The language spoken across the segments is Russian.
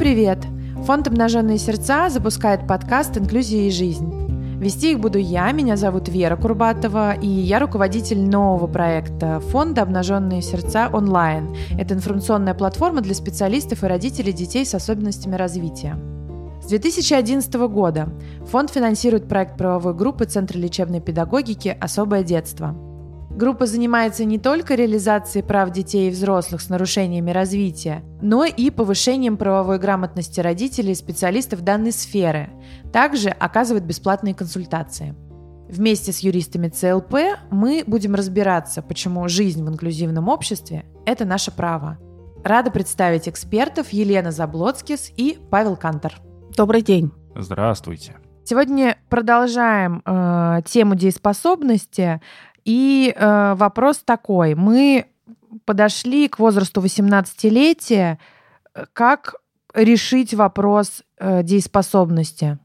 привет! Фонд «Обнаженные сердца» запускает подкаст «Инклюзия и жизнь». Вести их буду я, меня зовут Вера Курбатова, и я руководитель нового проекта фонда «Обнаженные сердца онлайн». Это информационная платформа для специалистов и родителей детей с особенностями развития. С 2011 года фонд финансирует проект правовой группы Центра лечебной педагогики «Особое детство». Группа занимается не только реализацией прав детей и взрослых с нарушениями развития, но и повышением правовой грамотности родителей и специалистов данной сферы. Также оказывает бесплатные консультации. Вместе с юристами ЦЛП мы будем разбираться, почему жизнь в инклюзивном обществе – это наше право. Рада представить экспертов Елена Заблоцкис и Павел Кантор. Добрый день. Здравствуйте. Сегодня продолжаем э, тему дееспособности. И э, вопрос такой. Мы подошли к возрасту 18-летия. Как решить вопрос э, дееспособности?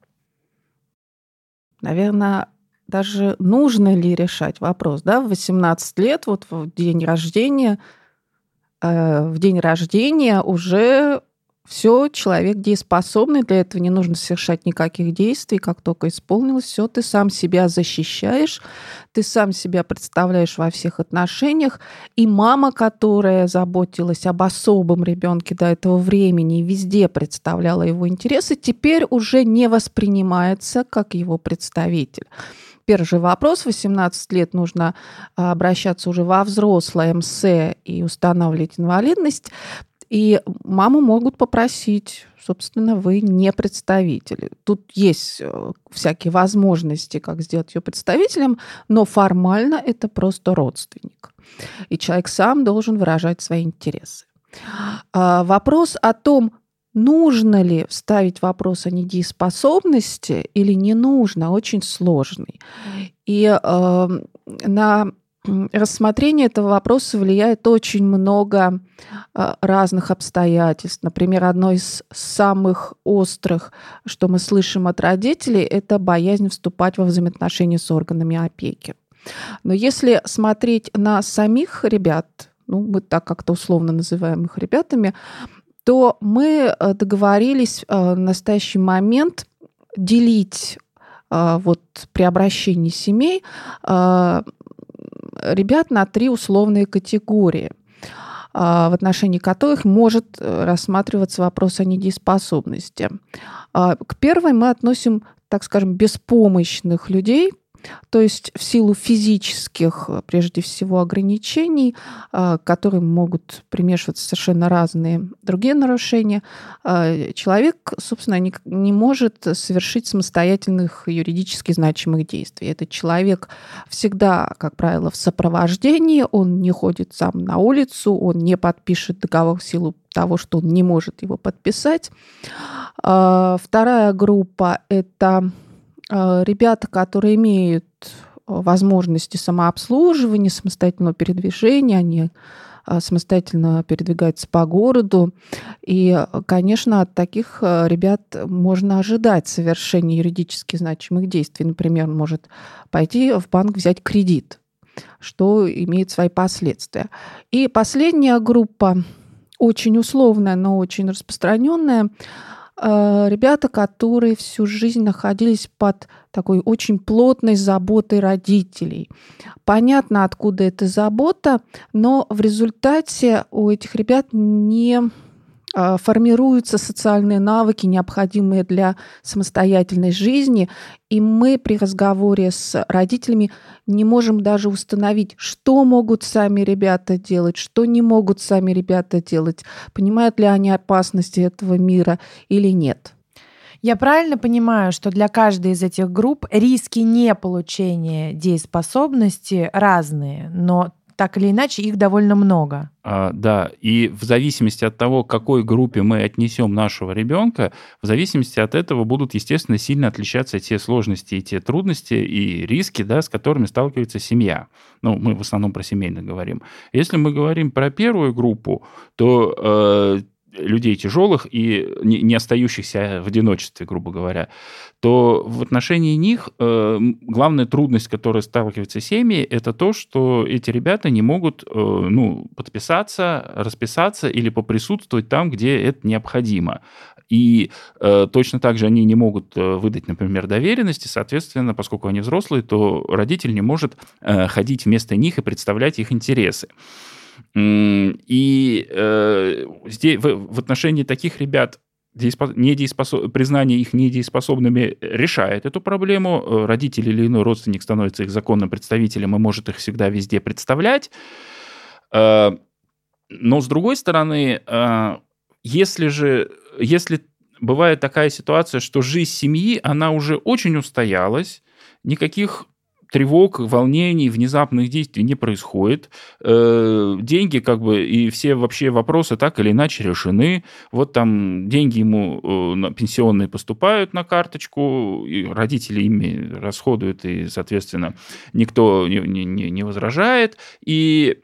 Наверное, даже нужно ли решать вопрос, да, в 18 лет, вот в день рождения, э, в день рождения уже все, человек дееспособный, для этого не нужно совершать никаких действий, как только исполнилось все, ты сам себя защищаешь, ты сам себя представляешь во всех отношениях, и мама, которая заботилась об особом ребенке до этого времени и везде представляла его интересы, теперь уже не воспринимается как его представитель. Первый же вопрос. 18 лет нужно а, обращаться уже во взрослое МС и устанавливать инвалидность. И маму могут попросить, собственно, вы не представитель. Тут есть э, всякие возможности, как сделать ее представителем, но формально это просто родственник. И человек сам должен выражать свои интересы. А, вопрос о том, нужно ли вставить вопрос о недееспособности или не нужно, очень сложный. И э, на рассмотрение этого вопроса влияет очень много а, разных обстоятельств. Например, одно из самых острых, что мы слышим от родителей, это боязнь вступать во взаимоотношения с органами опеки. Но если смотреть на самих ребят, ну, мы так как-то условно называем их ребятами, то мы э, договорились э, в настоящий момент делить э, вот при обращении семей ребят на три условные категории а, в отношении которых может э, рассматриваться вопрос о недееспособности. А, к первой мы относим, так скажем, беспомощных людей, то есть в силу физических, э, прежде всего, ограничений, э, к которым могут примешиваться совершенно разные другие нарушения, э, человек, собственно, не, не может совершить самостоятельных юридически значимых действий. Этот человек всегда, как правило, в сопровождении, он не ходит сам на улицу, он не подпишет договор в силу того, что он не может его подписать. Вторая группа – это ребята, которые имеют э, возможности самообслуживания, самостоятельного передвижения, они э, самостоятельно передвигаются по городу. И, конечно, от таких ребят можно ожидать совершения юридически значимых действий. Например, он может пойти в банк взять кредит, что имеет свои последствия. И последняя группа, очень условная, но очень распространенная, Э, ребята, которые всю жизнь находились под такой очень плотной заботой родителей. Понятно, откуда эта забота, но в результате у этих ребят не формируются социальные навыки, необходимые для самостоятельной жизни, и мы при разговоре с родителями не можем даже установить, что могут сами ребята делать, что не могут сами ребята делать, понимают ли они опасности этого мира или нет. Я правильно понимаю, что для каждой из этих групп риски неполучения дееспособности разные, но так или иначе их довольно много. А, да, и в зависимости от того, к какой группе мы отнесем нашего ребенка, в зависимости от этого будут, естественно, сильно отличаться те сложности и те трудности и риски, да, с которыми сталкивается семья. Ну, мы в основном про семейных говорим. Если мы говорим про первую группу, то э, людей тяжелых и не, остающихся в одиночестве, грубо говоря, то в отношении них э, главная трудность, с которой сталкиваются семьи, это то, что эти ребята не могут э, ну, подписаться, расписаться или поприсутствовать там, где это необходимо. И э, точно так же они не могут э, выдать, например, доверенности, соответственно, поскольку они взрослые, то родитель не может э, ходить вместо них и представлять их интересы. И э, здесь, в, в отношении таких ребят недееспособ... признание их недееспособными решает эту проблему. Э, родитель или иной родственник становится их законным представителем и может их всегда везде представлять. Э, но с другой стороны, э, если же, если бывает такая ситуация, что жизнь семьи, она уже очень устоялась, никаких тревог, волнений, внезапных действий не происходит. Э, деньги как бы и все вообще вопросы так или иначе решены. Вот там деньги ему э, пенсионные поступают на карточку, и родители ими расходуют, и, соответственно, никто не, не, не возражает. И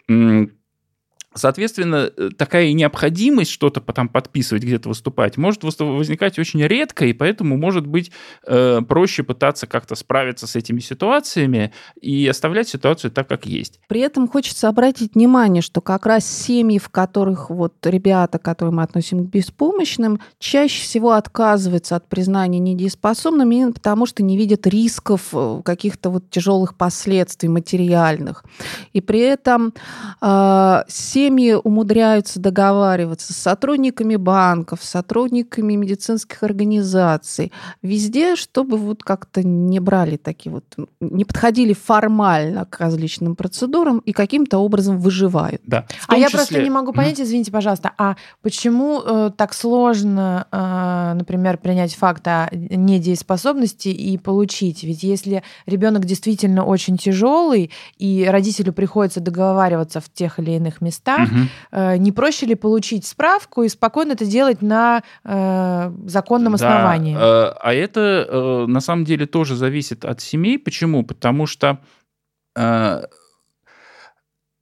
Соответственно, э, такая необходимость что-то там подписывать, где-то выступать, может возникать очень редко, и поэтому, может быть, э, проще пытаться как-то справиться с этими ситуациями и оставлять ситуацию так, как есть. При этом хочется обратить внимание, что как раз семьи, в которых вот ребята, которые мы относим к беспомощным, чаще всего отказываются от признания недееспособными именно потому, что не видят рисков э, каких-то вот тяжелых последствий материальных. И при этом э, семьи умудряются договариваться с сотрудниками банков, с сотрудниками медицинских организаций, везде, чтобы вот как-то не брали такие вот, не подходили формально к различным процедурам и каким-то образом выживают. Да. А числе... я просто не могу понять, извините, пожалуйста, а почему э, так сложно, э, например, принять факт о недееспособности и получить? Ведь если ребенок действительно очень тяжелый и родителю приходится договариваться в тех или иных местах, местах. Угу. Не проще ли получить справку и спокойно это делать на э, законном основании? Да, а это на самом деле тоже зависит от семей. Почему? Потому что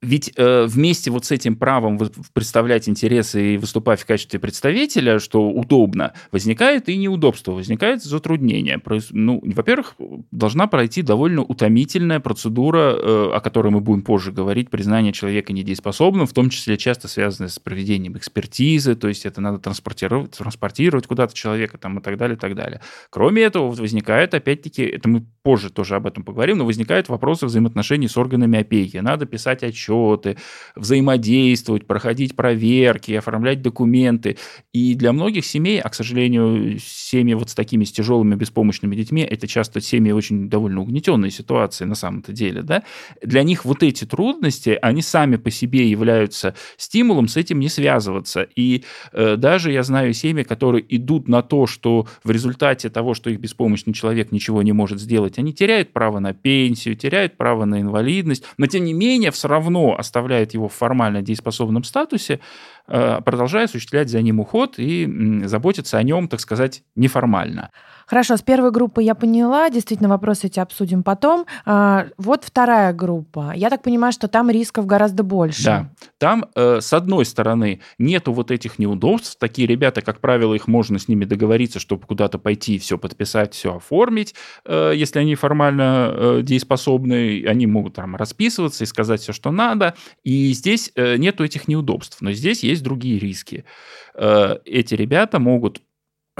ведь э, вместе вот с этим правом представлять интересы и выступать в качестве представителя, что удобно, возникает и неудобство, возникает затруднение. Ну, во-первых, должна пройти довольно утомительная процедура, э, о которой мы будем позже говорить, признание человека недееспособным, в том числе часто связанная с проведением экспертизы, то есть это надо транспортировать, транспортировать куда-то человека там, и так далее, и так далее. Кроме этого, возникает, опять-таки, это мы позже тоже об этом поговорим, но возникают вопросы взаимоотношений с органами опеки. Надо писать отчет, отчеты, взаимодействовать, проходить проверки, оформлять документы. И для многих семей, а, к сожалению, семьи вот с такими с тяжелыми беспомощными детьми, это часто семьи очень довольно угнетенные ситуации на самом-то деле, да, для них вот эти трудности, они сами по себе являются стимулом с этим не связываться. И э, даже я знаю семьи, которые идут на то, что в результате того, что их беспомощный человек ничего не может сделать, они теряют право на пенсию, теряют право на инвалидность, но тем не менее все равно равно оставляет его в формально дееспособном статусе, э, продолжая осуществлять за ним уход и заботиться о нем, так сказать, неформально. Хорошо, с первой группы я поняла, действительно, вопросы эти обсудим потом. А, вот вторая группа. Я так понимаю, что там рисков гораздо больше. Да, там, э, с одной стороны, нету вот этих неудобств. Такие ребята, как правило, их можно с ними договориться, чтобы куда-то пойти, все подписать, все оформить. Э, если они формально э, дееспособны, они могут там расписываться и сказать все, что надо. И здесь нету этих неудобств. Но здесь есть другие риски. Эти ребята могут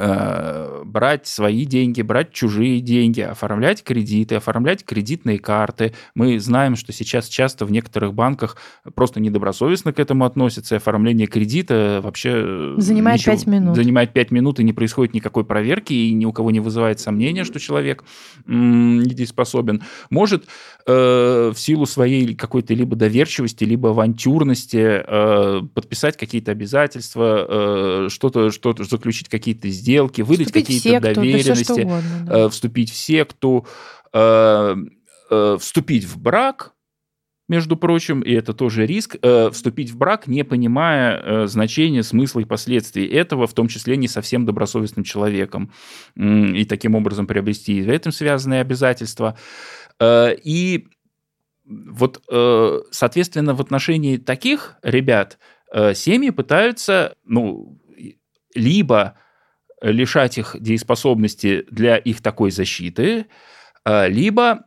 Э, брать свои деньги, брать чужие деньги, оформлять кредиты, оформлять кредитные карты. Мы знаем, что сейчас часто в некоторых банках просто недобросовестно к этому относятся, и оформление кредита вообще... Э, занимает ничего, 5 минут. Занимает 5 минут, и не происходит никакой проверки, и ни у кого не вызывает сомнения, что человек недееспособен. Может э, в силу своей какой-то либо доверчивости, либо авантюрности э, подписать какие-то обязательства, э, что-то, что-то заключить какие-то сделки, сделки, выдать какие-то доверенности, угодно, да. Э, вступить в секту, э, э, вступить в брак, между прочим, и это тоже риск, вступить в брак, не понимая значения, смысла и последствий этого, в том числе не совсем добросовестным человеком, и таким образом приобрести в этом связанные обязательства. И вот, соответственно, в отношении таких ребят семьи пытаются, ну, либо лишать их дееспособности для их такой защиты, а, либо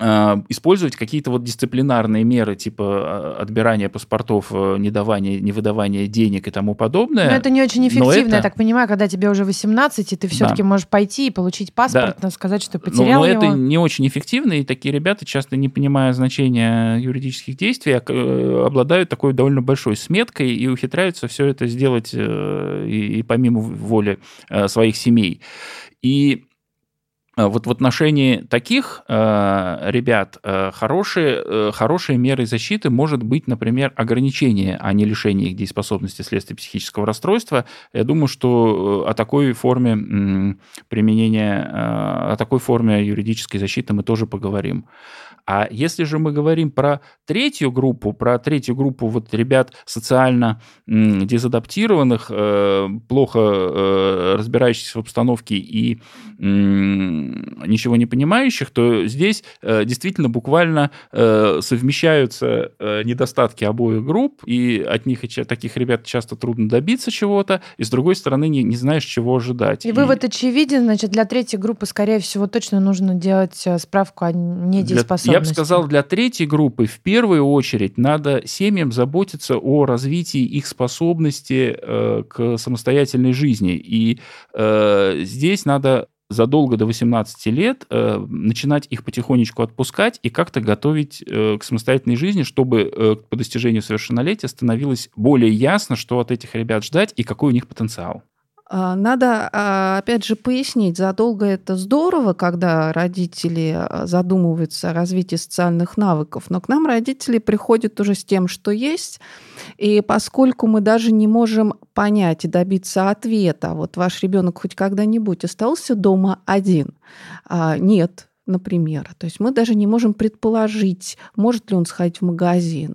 использовать какие-то вот дисциплинарные меры, типа а, отбирания паспортов, э, недавания, невыдавания денег и тому подобное. Но это не очень эффективно, это... я так понимаю, когда тебе уже 18, и ты все-таки да. можешь пойти и получить паспорт, да. сказать, что потерял но, но его. это не очень эффективно, и такие ребята, часто не понимая значения юридических действий, э, обладают такой довольно большой сметкой и ухитряются все это сделать э, и, и помимо воли своих семей. И вот в отношении таких э, ребят э, хорошие, э, хорошие меры защиты может быть, например, ограничение, а не лишение их дееспособности вследствие психического расстройства. Я думаю, что э, о такой форме применения, о такой форме юридической защиты мы тоже поговорим. А если же мы говорим про третью группу, про третью группу вот ребят социально дезадаптированных, э, плохо э, разбирающихся в обстановке и ничего не понимающих, то здесь э, действительно буквально совмещаются недостатки обоих групп, и от них таких ребят часто трудно добиться чего-то, и с другой стороны не, не знаешь, чего ожидать. И, и вывод очевиден, значит, для третьей группы, скорее всего, точно нужно делать справку о недееспособности. Я бы сказал, для третьей группы в первую очередь надо семьям заботиться о развитии их способности э, к самостоятельной жизни. И э, здесь надо задолго до 18 лет э, начинать их потихонечку отпускать и как-то готовить э, к самостоятельной жизни, чтобы э, по достижению совершеннолетия становилось более ясно, что от этих ребят ждать и какой у них потенциал. А, надо, а, опять же, пояснить, задолго это здорово, когда родители а, задумываются о развитии социальных навыков, но к нам родители приходят уже с тем, что есть, и поскольку мы даже не можем понять и добиться ответа, вот ваш ребенок хоть когда-нибудь остался дома один? Нет, например. То есть мы даже не можем предположить, может ли он сходить в магазин.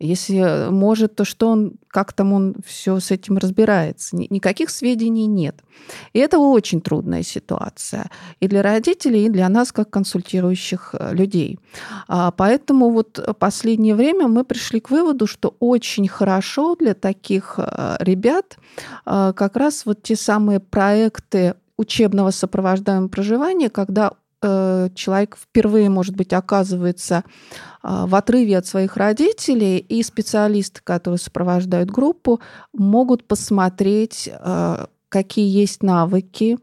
Если может, то что он, как там он все с этим разбирается? Никаких сведений нет. И это очень трудная ситуация и для родителей, и для нас, как консультирующих э, людей. А, поэтому вот последнее время мы пришли к выводу, что очень хорошо для таких э, ребят э, как раз вот те самые проекты учебного сопровождаемого проживания, когда человек впервые, может быть, оказывается а, в отрыве от своих родителей, и специалисты, которые сопровождают группу, могут посмотреть, а, какие есть навыки,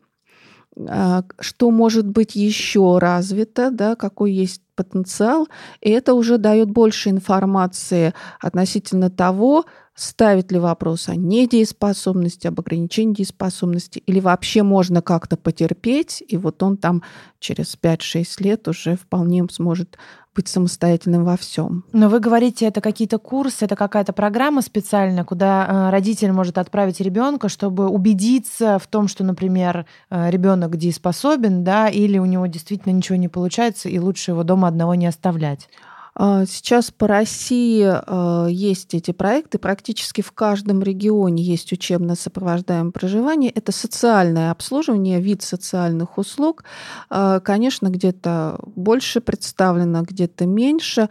а, что может быть еще развито, да, какой есть потенциал, и это уже дает больше информации относительно того, ставит ли вопрос о недееспособности, об ограничении дееспособности, или вообще можно как-то потерпеть, и вот он там через 5-6 лет уже вполне сможет быть самостоятельным во всем. Но вы говорите, это какие-то курсы, это какая-то программа специальная, куда э, родитель может отправить ребенка, чтобы убедиться в том, что, например, э, ребенок дееспособен, да, или у него действительно ничего не получается, и лучше его дома одного не оставлять. А, сейчас по России а, есть эти проекты. Практически в каждом регионе есть учебно сопровождаемое проживание. Это социальное обслуживание, вид социальных услуг. А, конечно, где-то больше представлено, где-то меньше.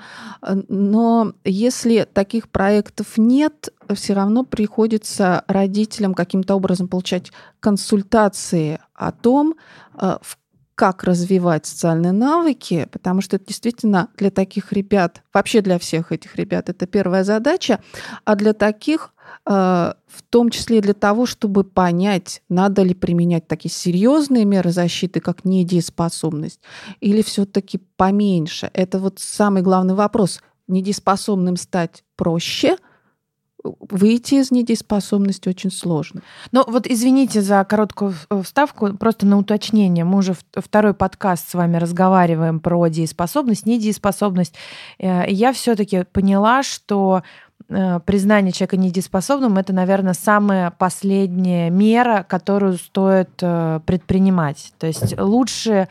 Но если таких проектов нет, все равно приходится родителям каким-то образом получать консультации о том, в как развивать социальные навыки, потому что это действительно для таких ребят, вообще для всех этих ребят, это первая задача, а для таких э, в том числе для того, чтобы понять, надо ли применять такие серьезные меры защиты, как недееспособность, или все-таки поменьше. Это вот самый главный вопрос. Недееспособным стать проще – выйти из недееспособности очень сложно. Ну вот извините за короткую вставку, просто на уточнение. Мы уже второй подкаст с вами разговариваем про дееспособность, недееспособность. Э, я все-таки поняла, что э, признание человека недееспособным это, наверное, самая последняя мера, которую стоит э, предпринимать. То есть лучше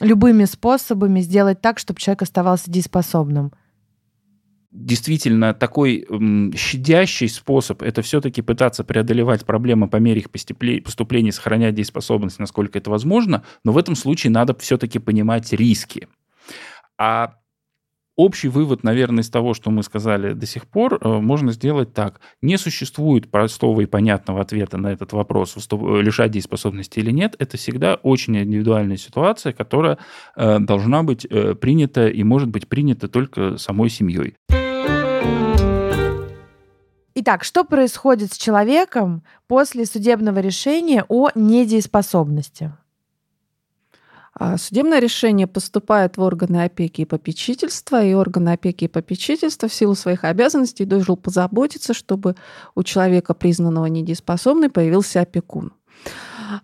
любыми способами сделать так, чтобы человек оставался дееспособным действительно такой щадящий способ это все-таки пытаться преодолевать проблемы по мере их поступления, сохранять дееспособность, насколько это возможно, но в этом случае надо все-таки понимать риски. А Общий вывод, наверное, из того, что мы сказали до сих пор, э, можно сделать так. Не существует простого и понятного ответа на этот вопрос, лишать дееспособности или нет. Это всегда очень индивидуальная ситуация, которая э, должна быть э, принята и может быть принята только самой семьей. Итак, что происходит с человеком после судебного решения о недееспособности? А судебное решение поступает в органы опеки и попечительства, и органы опеки и попечительства в силу своих обязанностей должен позаботиться, чтобы у человека, признанного недееспособным, появился опекун.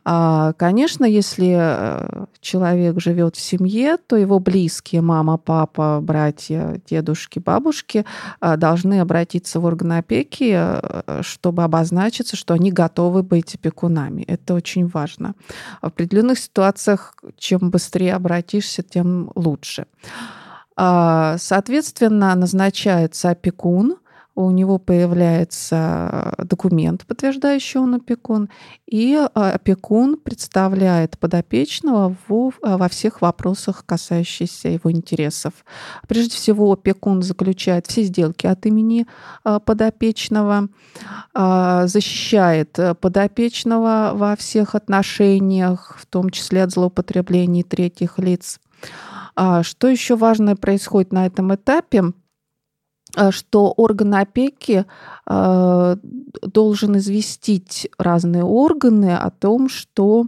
А, конечно, если э, человек живет в семье, то его близкие, мама, папа, братья, дедушки, бабушки, э, должны обратиться в органы опеки, э, чтобы обозначиться, что они готовы быть опекунами. Это очень важно. В определенных ситуациях, чем быстрее обратишься, тем лучше. А, соответственно, назначается опекун – у него появляется документ, подтверждающий он опекун, и а, опекун представляет подопечного во, а, во всех вопросах, касающихся его интересов. Прежде всего, опекун заключает все сделки от имени а, подопечного, защищает подопечного во всех отношениях, в том числе от злоупотреблений третьих лиц. Что еще важное происходит на этом этапе? Э, что орган опеки э, должен известить разные органы о том, что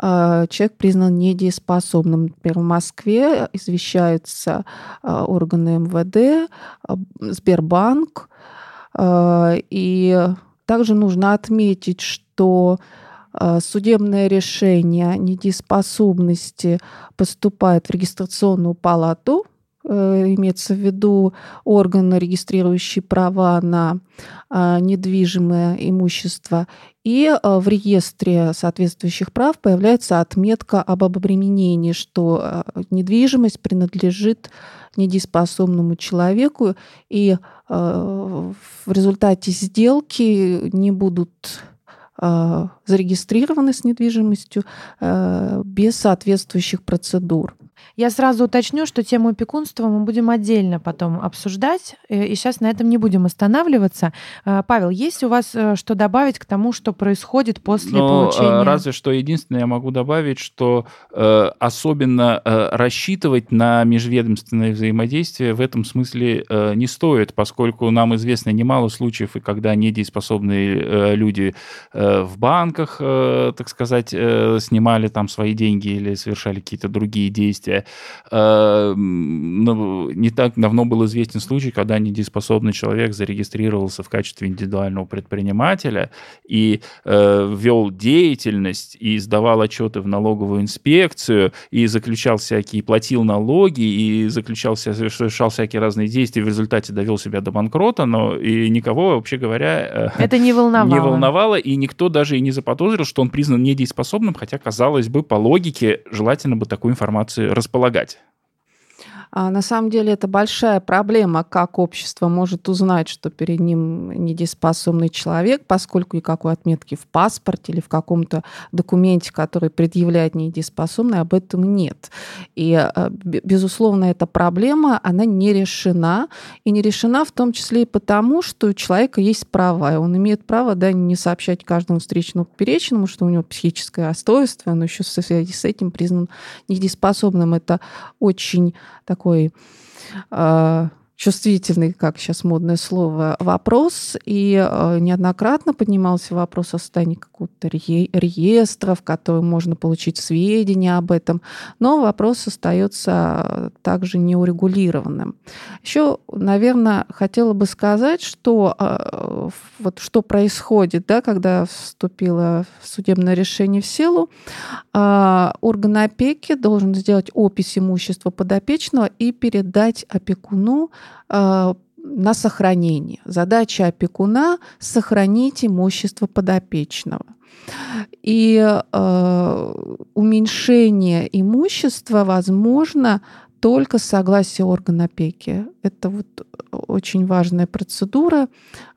э, человек признан недееспособным. Например, в Москве извещаются органы МВД, Сбербанк. И также нужно отметить, что судебное решение недееспособности поступает в регистрационную палату имеется в виду орган, регистрирующий права на а, недвижимое имущество, и а, в реестре соответствующих прав появляется отметка об обременении, что а, недвижимость принадлежит недееспособному человеку, и в результате сделки не будут зарегистрированы с недвижимостью без соответствующих процедур. Я сразу уточню, что тему опекунства мы будем отдельно потом обсуждать, э, и сейчас на этом не будем останавливаться. Э, Павел, есть у вас э, что добавить к тому, что происходит после Но, получения? Разве что единственное я могу добавить, что э, особенно э, рассчитывать на межведомственное взаимодействие в этом смысле э, не стоит, поскольку нам известно немало случаев, и когда недееспособные э, люди э, в банках, э, так сказать, э, снимали там свои деньги или совершали какие-то другие действия, Эм, ну, не так давно был известен случай, когда недееспособный человек зарегистрировался в качестве индивидуального предпринимателя и э, вел деятельность, и сдавал отчеты в налоговую инспекцию, и заключал всякие, платил налоги, и заключал, совершал всякие разные действия, в результате довел себя до банкрота, но и никого, вообще говоря... Э, Это не волновало. Не волновало, и никто даже и не заподозрил, что он признан недееспособным, хотя, казалось бы, по логике, желательно бы такую информацию располагать. А на самом деле это большая проблема, как общество может узнать, что перед ним недееспособный человек, поскольку никакой отметки в паспорте или в каком-то документе, который предъявляет недееспособный, об этом нет. И, э, безусловно, эта проблема, она не решена. И не решена в том числе и потому, что у человека есть права, и он имеет право да, не сообщать каждому встречному поперечному, что у него психическое расстройство, но еще в связи с этим признан недееспособным. Это очень такой э, чувствительный, как сейчас модное слово, вопрос. И э, неоднократно поднимался вопрос о создании какого-то реестра, в котором можно получить сведения об этом. Но вопрос остается также неурегулированным. Еще, наверное, хотела бы сказать, что э, вот что происходит, да, когда вступило судебное решение в силу. Э, орган опеки должен сделать опись имущества подопечного и передать опекуну на сохранение. Задача опекуна – сохранить имущество подопечного. И э, уменьшение имущества возможно только с согласия органа опеки. Это вот очень важная процедура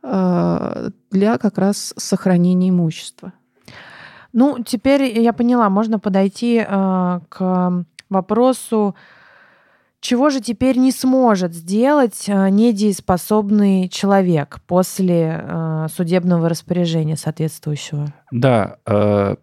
э, для как раз сохранения имущества. Ну, теперь я поняла, можно подойти э, к вопросу чего же теперь не сможет сделать э, недееспособный человек после э, судебного распоряжения соответствующего? Да, э,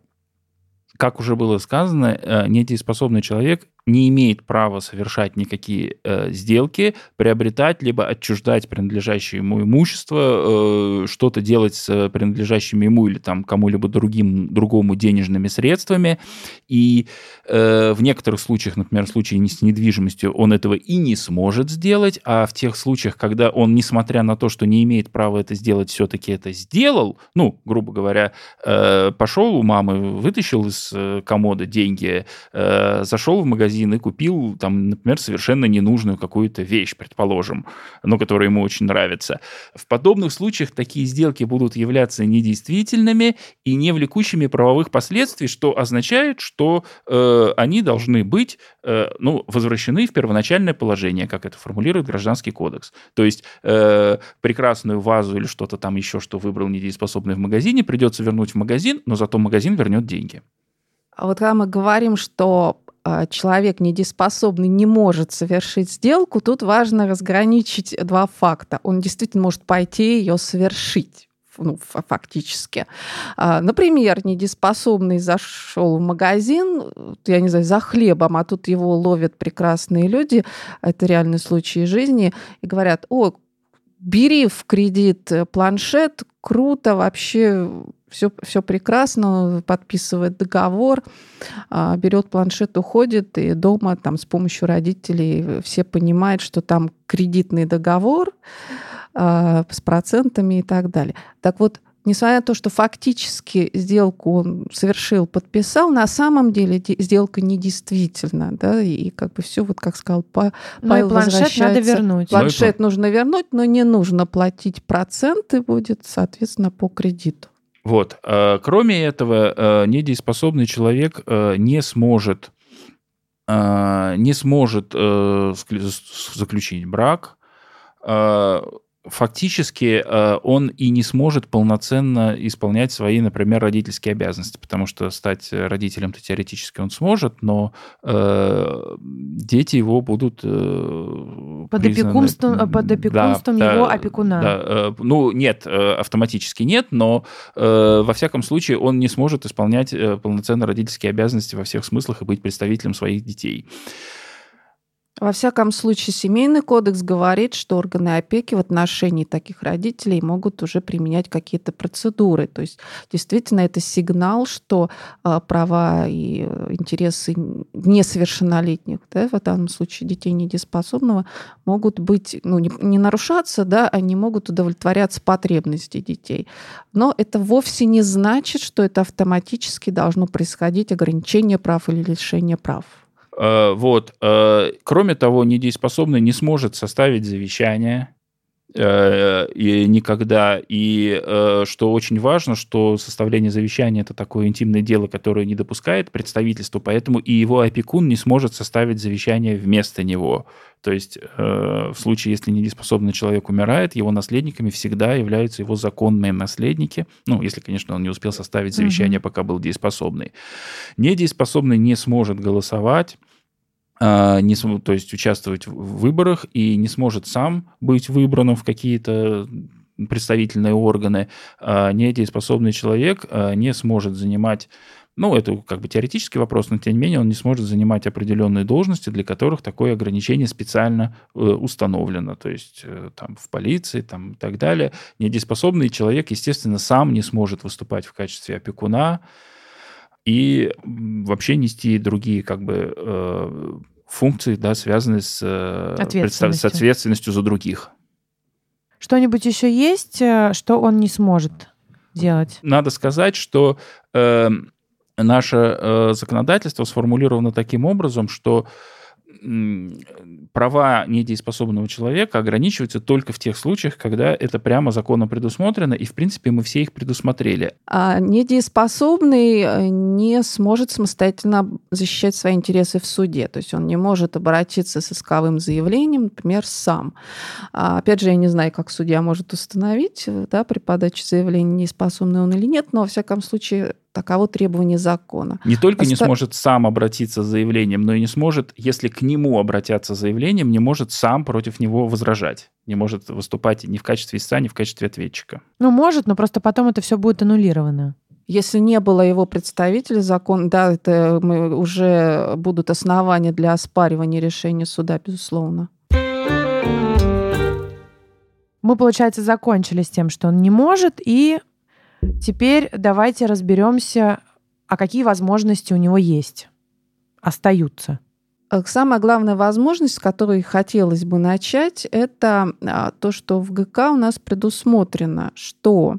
как уже было сказано, недееспособный человек не имеет права совершать никакие э, сделки, приобретать либо отчуждать принадлежащее ему имущество, э, что-то делать с принадлежащими ему или там кому-либо другим, другому денежными средствами. И э, в некоторых случаях, например, в случае с недвижимостью, он этого и не сможет сделать, а в тех случаях, когда он, несмотря на то, что не имеет права это сделать, все-таки это сделал, ну, грубо говоря, э, пошел у мамы, вытащил из э, комода деньги, э, зашел в магазин, магазин и купил, там, например, совершенно ненужную какую-то вещь, предположим, но которая ему очень нравится. В подобных случаях такие сделки будут являться недействительными и не влекущими правовых последствий, что означает, что э, они должны быть э, ну, возвращены в первоначальное положение, как это формулирует Гражданский кодекс. То есть э, прекрасную вазу или что-то там еще, что выбрал недееспособный в магазине, придется вернуть в магазин, но зато магазин вернет деньги. А вот когда мы говорим, что человек недееспособный не может совершить сделку, тут важно разграничить два факта. Он действительно может пойти ее совершить ну, фактически. А, например, недееспособный зашел в магазин, я не знаю, за хлебом, а тут его ловят прекрасные люди, это реальный случай жизни, и говорят, о, бери в кредит планшет, круто, вообще все, все прекрасно, подписывает договор, а, берет планшет, уходит, и дома там с помощью родителей все понимают, что там кредитный договор а, с процентами и так далее. Так вот, несмотря на то, что фактически сделку он совершил, подписал, на самом деле сделка недействительна, да, и как бы все, вот как сказал Павел, ну, и планшет надо вернуть. Планшет ну, нужно вернуть, но не нужно платить проценты будет, соответственно, по кредиту. Вот. Э, кроме этого, э, недееспособный человек э, не сможет не сможет заключить брак, фактически э, он и не сможет полноценно исполнять свои, например, родительские обязанности, потому что стать родителем-то теоретически он сможет, но э, дети его будут э, под опекунством, под опекунством да, его да, опекуна. Да, э, ну, нет, э, автоматически нет, но э, во всяком случае он не сможет исполнять э, полноценно родительские обязанности во всех смыслах и быть представителем своих детей. Во всяком случае, семейный кодекс говорит, что органы опеки в отношении таких родителей могут уже применять какие-то процедуры. То есть действительно это сигнал, что а, права и интересы несовершеннолетних, да, в данном случае детей недееспособного, могут быть, ну, не, не нарушаться, да, они могут удовлетворяться потребности детей. Но это вовсе не значит, что это автоматически должно происходить ограничение прав или лишение прав. Э, вот. Э, кроме того, недееспособный не сможет составить завещание э, и никогда. И что очень важно, что составление завещания это такое интимное дело, которое не допускает представительства, поэтому и его опекун не сможет составить завещание вместо него. То есть в случае, если недееспособный человек умирает, его наследниками всегда являются его законные наследники. Ну, если, конечно, он не успел составить завещание, пока был дееспособный. Недееспособный не сможет голосовать не, то есть участвовать в выборах и не сможет сам быть выбранным в какие-то представительные органы, а недееспособный человек а, не сможет занимать ну, это как бы теоретический вопрос, но тем не менее он не сможет занимать определенные должности, для которых такое ограничение специально э, установлено. То есть э, там в полиции там, и так далее. Недееспособный человек, естественно, сам не сможет выступать в качестве опекуна, и вообще нести другие как бы э, функции, да, связанные с, э, ответственностью. с ответственностью за других. Что-нибудь еще есть, э, что он не сможет делать? Надо сказать, что э, наше э, законодательство сформулировано таким образом, что права недееспособного человека ограничиваются только в тех случаях, когда это прямо законно предусмотрено, и, в принципе, мы все их предусмотрели. А недееспособный э, не сможет самостоятельно защищать свои интересы в суде, то есть он не может обратиться с исковым заявлением, например, сам. А, опять же, я не знаю, как судья может установить да, при подаче заявления, неспособный он или нет, но, во всяком случае, таково требование закона. Не только Оста... не сможет сам обратиться с заявлением, но и не сможет, если к нему обратятся с заявлением, не может сам против него возражать, не может выступать ни в качестве истца, ни в качестве ответчика. Ну, может, но просто потом это все будет аннулировано. Если не было его представителя, закон, да, это уже будут основания для оспаривания решения суда, безусловно. Мы, получается, закончили с тем, что он не может, и теперь давайте разберемся, а какие возможности у него есть, остаются. Э, самая главная возможность, с которой хотелось бы начать, это а, то, что в ГК у нас предусмотрено, что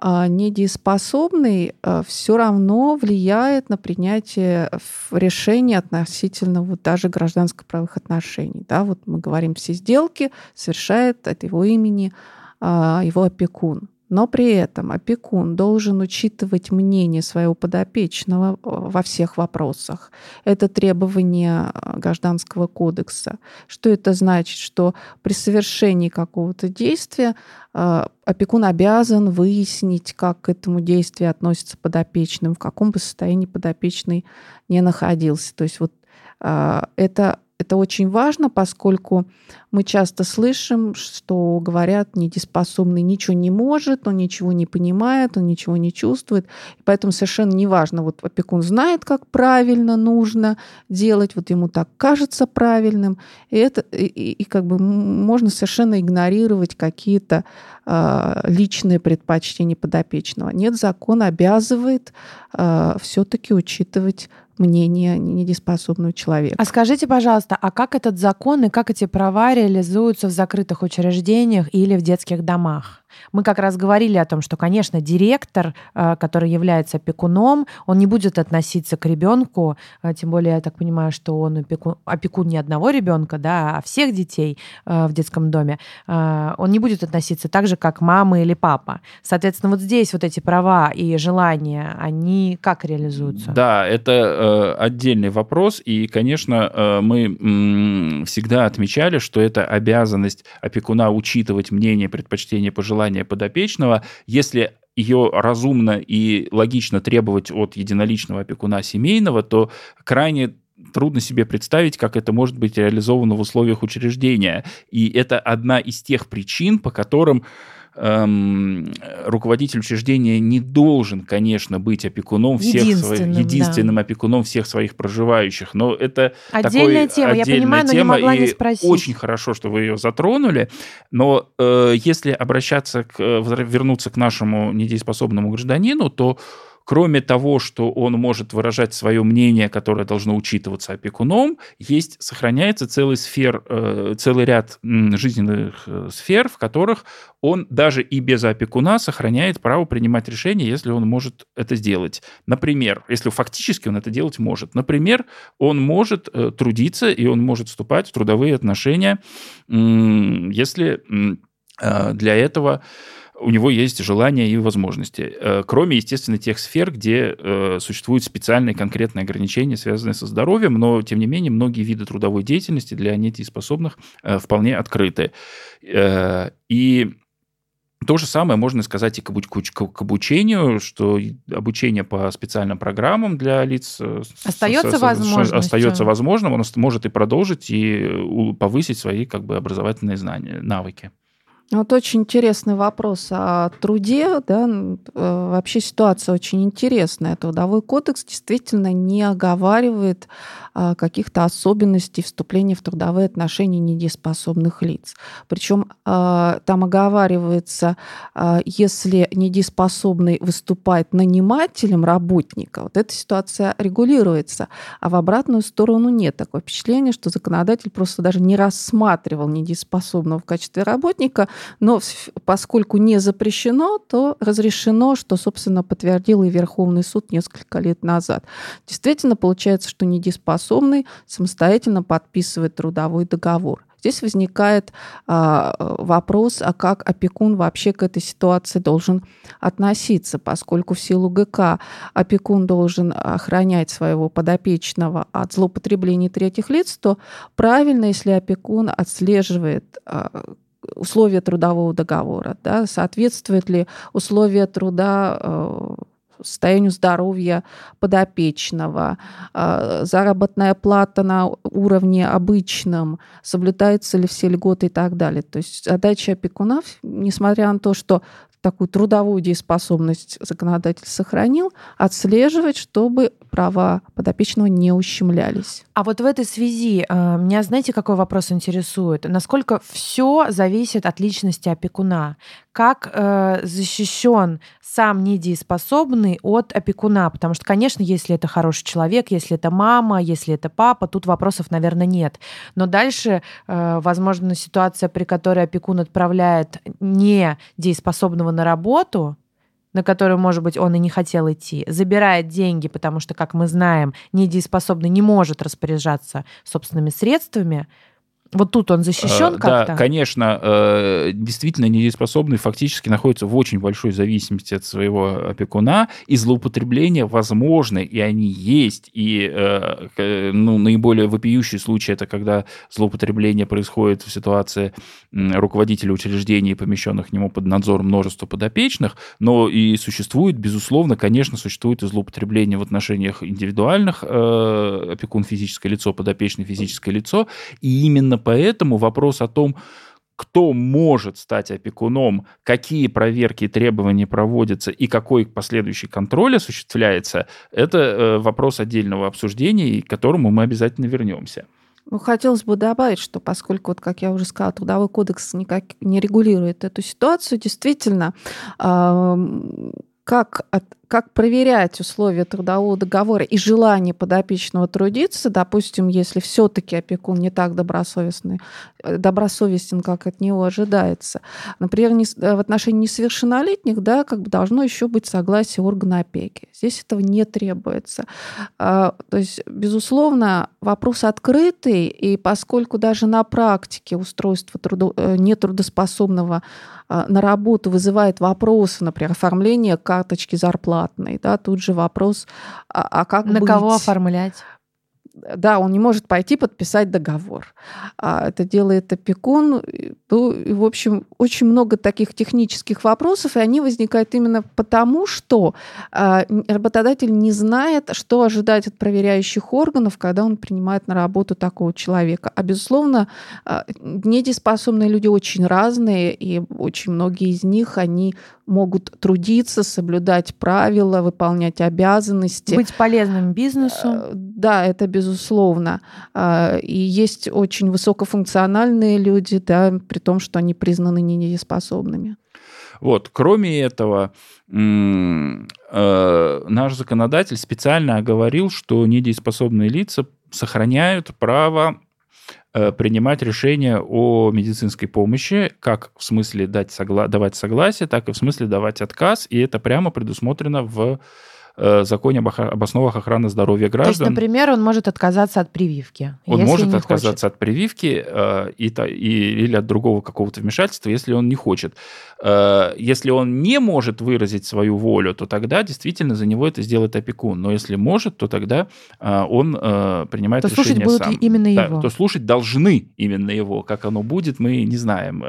а, недееспособный а, все равно влияет на принятие решений относительно вот даже гражданско-правых отношений. Да, вот мы говорим, все сделки совершает от его имени а, его опекун. Но при этом опекун должен учитывать мнение своего подопечного э, во всех вопросах. Это требование э, Гражданского кодекса. Что это значит? Что при совершении какого-то действия э, опекун обязан выяснить, как к этому действию относится подопечным, в каком бы состоянии подопечный не находился. То есть вот это это очень важно, поскольку мы часто слышим, что говорят, недееспособный ничего не может, он ничего не понимает, он ничего не чувствует. И поэтому совершенно неважно, вот опекун знает, как правильно нужно делать, вот ему так кажется правильным. И, это, и, и как бы можно совершенно игнорировать какие-то э, личные предпочтения подопечного. Нет, закон обязывает э, все-таки учитывать мнение недееспособного человека. А скажите, пожалуйста, а как этот закон и как эти права реализуются в закрытых учреждениях или в детских домах? Мы как раз говорили о том, что, конечно, директор, э, который является опекуном, он не будет относиться к ребенку, э, тем более я так понимаю, что он опекун, опекун не одного ребенка, да, а всех детей э, в детском доме. Он не будет относиться так же, как мама или папа. Соответственно, вот здесь вот эти права и желания, они как реализуются? Да, это отдельный вопрос, и, конечно, мы всегда отмечали, что это обязанность опекуна учитывать мнение, предпочтения, пожелания желания подопечного, если ее разумно и логично требовать от единоличного опекуна семейного, то крайне трудно себе представить, как это может быть реализовано в условиях учреждения. И это одна из тех причин, по которым эм, руководитель учреждения не должен, конечно, быть опекуном всех единственным, своих, единственным да. опекуном всех своих проживающих. Но это отдельная такой, тема. Отдельная я понимаю, тема, но не могла не спросить. Очень хорошо, что вы ее затронули. Но э, если обращаться к, вернуться к нашему недееспособному гражданину, то Кроме того, что он может выражать свое мнение, которое должно учитываться опекуном, есть, сохраняется целый, сфер, э, целый ряд жизненных э, сфер, в которых он даже и без опекуна сохраняет право принимать решения, если он может это сделать. Например, если фактически он это делать может. Например, он может э, трудиться и он может вступать в трудовые отношения, если для этого у него есть желания и возможности. Э, кроме, естественно, тех сфер, где э, существуют специальные конкретные ограничения, связанные со здоровьем, но, тем не менее, многие виды трудовой деятельности для недееспособных э, вполне открыты. И то же самое можно сказать и к, обучению, что обучение по специальным программам для лиц остается, возможным. остается возможным, он может и продолжить, и повысить свои как бы, образовательные знания, навыки. Вот очень интересный вопрос о труде. Да? Э, вообще ситуация очень интересная. Трудовой кодекс действительно не оговаривает а, каких-то особенностей вступления в трудовые отношения недееспособных лиц. Причем а, там оговаривается, а, если недееспособный выступает нанимателем работника, вот эта ситуация регулируется, а в обратную сторону нет. Такое впечатление, что законодатель просто даже не рассматривал недееспособного в качестве работника, но поскольку не запрещено, то разрешено, что, собственно, подтвердил и Верховный суд несколько лет назад. Действительно, получается, что недееспособный способный самостоятельно подписывать трудовой договор. Здесь возникает а, вопрос, а как опекун вообще к этой ситуации должен относиться, поскольку в силу ГК опекун должен охранять своего подопечного от злоупотребления третьих лиц, то правильно, если опекун отслеживает а, условия трудового договора, да, соответствует ли условия труда а, состоянию здоровья подопечного, а, заработная плата на уровне обычном, соблюдаются ли все льготы и так далее. То есть задача опекуна, несмотря на то, что такую трудовую дееспособность законодатель сохранил, отслеживать, чтобы права подопечного не ущемлялись. А вот в этой связи э, меня, знаете, какой вопрос интересует? Насколько все зависит от личности опекуна? Как э, защищен сам недееспособный от опекуна? Потому что, конечно, если это хороший человек, если это мама, если это папа, тут вопросов, наверное, нет. Но дальше, э, возможно, ситуация, при которой опекун отправляет недееспособного на работу, на которую, может быть, он и не хотел идти, забирает деньги, потому что, как мы знаем, недееспособный не может распоряжаться собственными средствами, вот тут он защищен э, как-то? Да, конечно, э, действительно недееспособный фактически находится в очень большой зависимости от своего опекуна, и злоупотребления возможны, и они есть, и э, ну, наиболее вопиющий случай это когда злоупотребление происходит в ситуации руководителя учреждений, помещенных к нему под надзор множества подопечных, но и существует, безусловно, конечно, существует и злоупотребление в отношениях индивидуальных, опекун физическое лицо, подопечный физическое лицо, и именно поэтому вопрос о том, кто может стать опекуном, какие проверки и требования проводятся и какой последующий контроль осуществляется, это э, вопрос отдельного обсуждения, к которому мы обязательно вернемся. Ну, хотелось бы добавить, что поскольку, вот, как я уже сказала, трудовой кодекс никак не регулирует эту ситуацию, действительно, как от, как проверять условия трудового договора и желание подопечного трудиться, допустим, если все-таки опекун не так добросовестный, э, добросовестен, как от него ожидается. Например, не, э, в отношении несовершеннолетних да, как бы должно еще быть согласие органа опеки. Здесь этого не требуется. А, то есть, безусловно, вопрос открытый, и поскольку даже на практике устройство трудо, э, нетрудоспособного на работу вызывает вопросы, например, оформление карточки зарплаты, платный, да, тут же вопрос, а, а как На быть? кого оформлять? Да, он не может пойти подписать договор. А это делает опекун. Ну, и, в общем, очень много таких технических вопросов, и они возникают именно потому, что а, работодатель не знает, что ожидать от проверяющих органов, когда он принимает на работу такого человека. А, безусловно, а, недееспособные люди очень разные, и очень многие из них, они могут трудиться, соблюдать правила, выполнять обязанности. Быть полезным бизнесу. Э, да, это безусловно. А, и есть очень высокофункциональные люди, да, при том, что они признаны недееспособными. Вот, кроме этого, э, наш законодатель специально оговорил, что недееспособные лица сохраняют право Э, принимать решения о медицинской помощи, как в смысле дать согла- давать согласие, так и в смысле давать отказ, и это прямо предусмотрено в законе об основах охраны здоровья граждан. То есть, например, он может отказаться от прививки. Он может отказаться хочет. от прививки э, и, и, или от другого какого-то вмешательства, если он не хочет. Э, если он не может выразить свою волю, то тогда действительно за него это сделает опекун. Но если может, то тогда э, он э, принимает то решение слушать будут сам. именно да, его. То слушать должны именно его. Как оно будет, мы не знаем.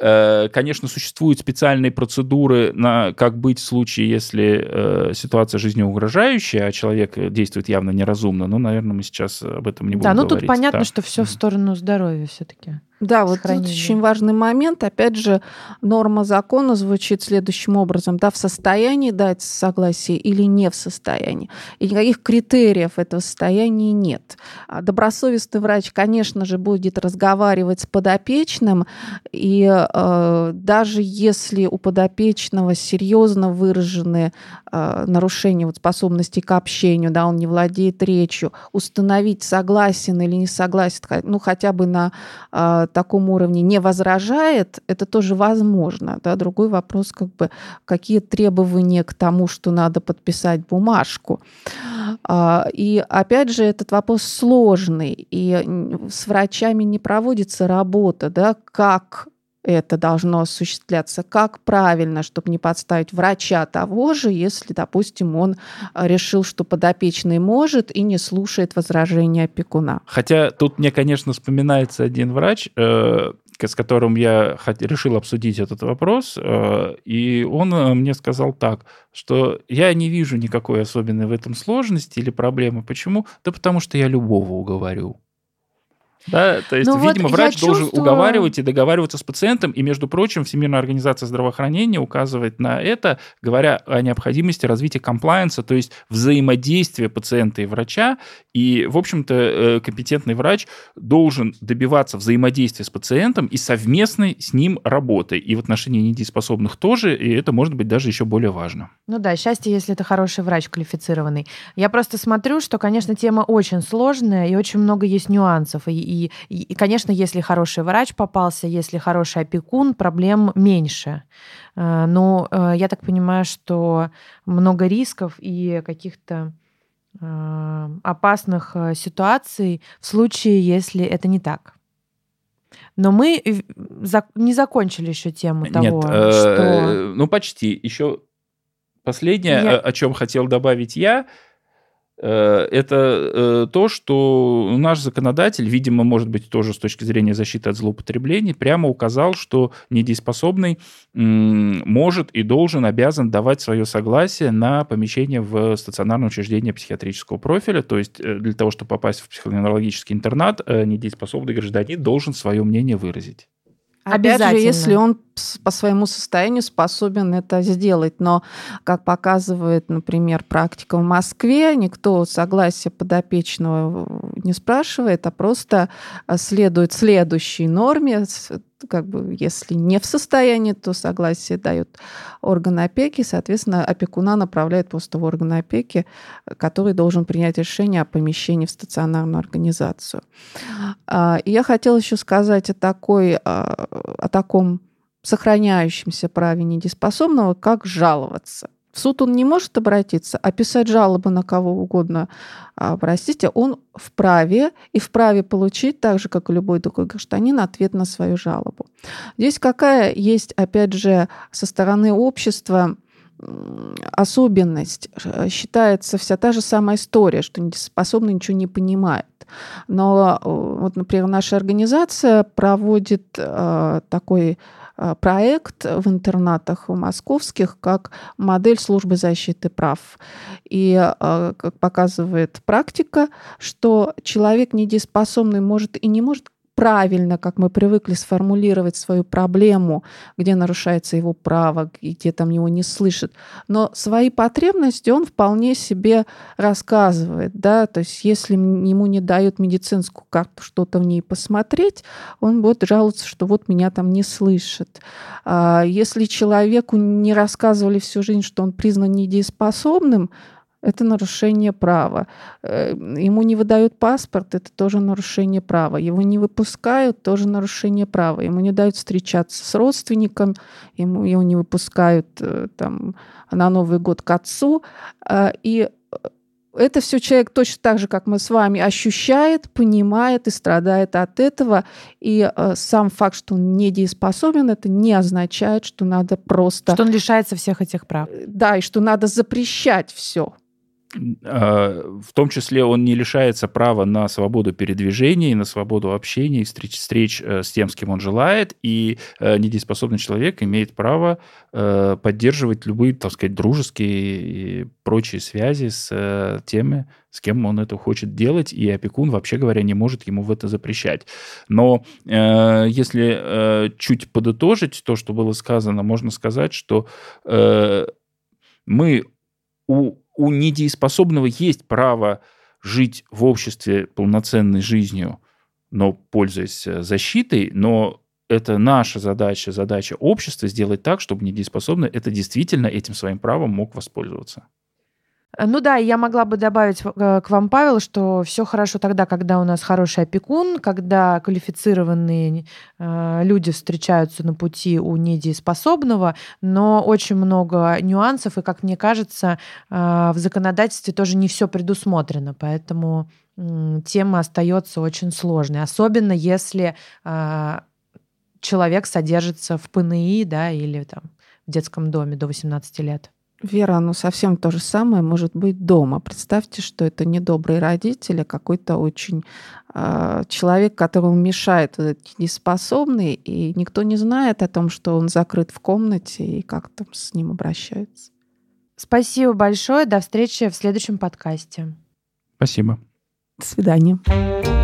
Э, конечно, существуют специальные процедуры, на как быть в случае, если э, ситуация жизнеугрожающая, а человек действует явно неразумно. Но, наверное, мы сейчас об этом не будем Да, ну говорить. тут понятно, да. что все в сторону здоровья все-таки. Да, вот тут очень важный момент. Опять же, норма закона звучит следующим образом. Да, в состоянии дать согласие или не в состоянии. И никаких критериев этого состояния нет. А добросовестный врач, конечно же, будет разговаривать с подопечным. И э, даже если у подопечного серьезно выражены э, нарушения вот, способности к общению, да, он не владеет речью, установить, согласен или не согласен, ну, хотя бы на э, таком уровне не возражает, это тоже возможно. Да? Другой вопрос, как бы, какие требования к тому, что надо подписать бумажку. А, и опять же, этот вопрос сложный, и с врачами не проводится работа, да, как это должно осуществляться, как правильно, чтобы не подставить врача того же, если, допустим, он э, решил, что подопечный может и не слушает возражения опекуна. Хотя тут мне, конечно, вспоминается один врач, э, с которым я решил обсудить этот вопрос, э, и он э, мне сказал так, что я не вижу никакой особенной в этом сложности или проблемы. Почему? Да потому что я любого уговорю. Да, то есть, ну, видимо, вот врач должен чувствую... уговаривать и договариваться с пациентом. И, между прочим, Всемирная организация здравоохранения указывает на это, говоря о необходимости развития комплайенса, то есть взаимодействия пациента и врача. И, в общем-то, э, компетентный врач должен добиваться взаимодействия с пациентом и совместной с ним работы. И в отношении недееспособных тоже, и это может быть даже еще более важно. Ну да, счастье, если это хороший врач квалифицированный. Я просто смотрю, что, конечно, тема очень сложная, и очень много есть нюансов. И, и и, конечно, если хороший врач попался, если хороший опекун, проблем меньше. Э, но э, я так понимаю, что много рисков и каких-то э, опасных ситуаций в случае, если это не так. Но мы не закончили еще тему того, Нет, что... Ну, почти. Еще последнее, я... о чем хотел добавить я, Э, это э, то, что наш законодатель, видимо, может быть, тоже с точки зрения защиты от злоупотреблений, прямо указал, что недееспособный может и должен, обязан давать свое согласие на помещение в стационарное учреждение психиатрического профиля. То есть э, для того, чтобы попасть в психоневрологический интернат, недееспособный гражданин должен свое мнение выразить. Опять же, если он по своему состоянию способен это сделать. Но, как показывает, например, практика в Москве, никто согласия подопечного не спрашивает, а просто следует следующей норме, как бы, если не в состоянии, то согласие дает орган опеки, соответственно, опекуна направляет просто в орган опеки, который должен принять решение о помещении в стационарную организацию. А, я хотела еще сказать о, такой, а, о таком сохраняющемся праве недееспособного, как жаловаться. Суд он не может обратиться, а писать жалобы на кого угодно, а, простите, он вправе и вправе получить, так же, как и любой другой гражданин, ответ на свою жалобу. Здесь какая есть, опять же, со стороны общества особенность. Считается вся та же самая история, что недееспособный ничего не понимает. Но вот, например, наша организация проводит э, такой Э, проект в интернатах московских как модель службы защиты прав. И, э, как показывает практика, что человек недееспособный может и не может правильно, как мы привыкли сформулировать свою проблему, где нарушается его право, где там его не слышат. Но свои потребности он вполне себе рассказывает. Да? То есть если ему не дают медицинскую карту что-то в ней посмотреть, он будет жаловаться, что вот меня там не слышат. А если человеку не рассказывали всю жизнь, что он признан недееспособным, это нарушение права. Э, ему не выдают паспорт, это тоже нарушение права. Его не выпускают, тоже нарушение права. Ему не дают встречаться с родственником, ему его не выпускают э, там, на Новый год к отцу. А, и это все человек точно так же, как мы с вами, ощущает, понимает и страдает от этого. И э, сам факт, что он недееспособен, это не означает, что надо просто... Что он лишается всех этих прав. Да, и что надо запрещать все. А, в том числе он не лишается права на свободу передвижения, на свободу общения и встреч, встреч э, с тем, с кем он желает, и э, недееспособный человек имеет право э, поддерживать любые, так сказать, дружеские и прочие связи с теми, с кем он это хочет делать, и опекун, вообще говоря, не может ему в это запрещать. Но если чуть подытожить то, что было сказано, можно сказать, что мы у у недееспособного есть право жить в обществе полноценной жизнью, но пользуясь э, защитой, но это наша задача, задача общества сделать так, чтобы недееспособный это действительно этим своим правом мог воспользоваться. Э, ну да, я могла бы добавить э, к вам, Павел, что все хорошо тогда, когда у нас хороший опекун, когда квалифицированные э, люди встречаются на пути у недееспособного, но очень много нюансов, и, как мне кажется, в законодательстве тоже не все предусмотрено, поэтому тема остается очень сложной, особенно если человек содержится в ПНИ, да, или там в детском доме до 18 лет. Вера, ну совсем то же самое может быть дома. Представьте, что это не добрый родитель, а какой-то очень э, человек, которому мешает этот неспособный, и никто не знает о том, что он закрыт в комнате и как там с ним обращаются. Спасибо большое. До встречи в следующем подкасте. Спасибо. До свидания.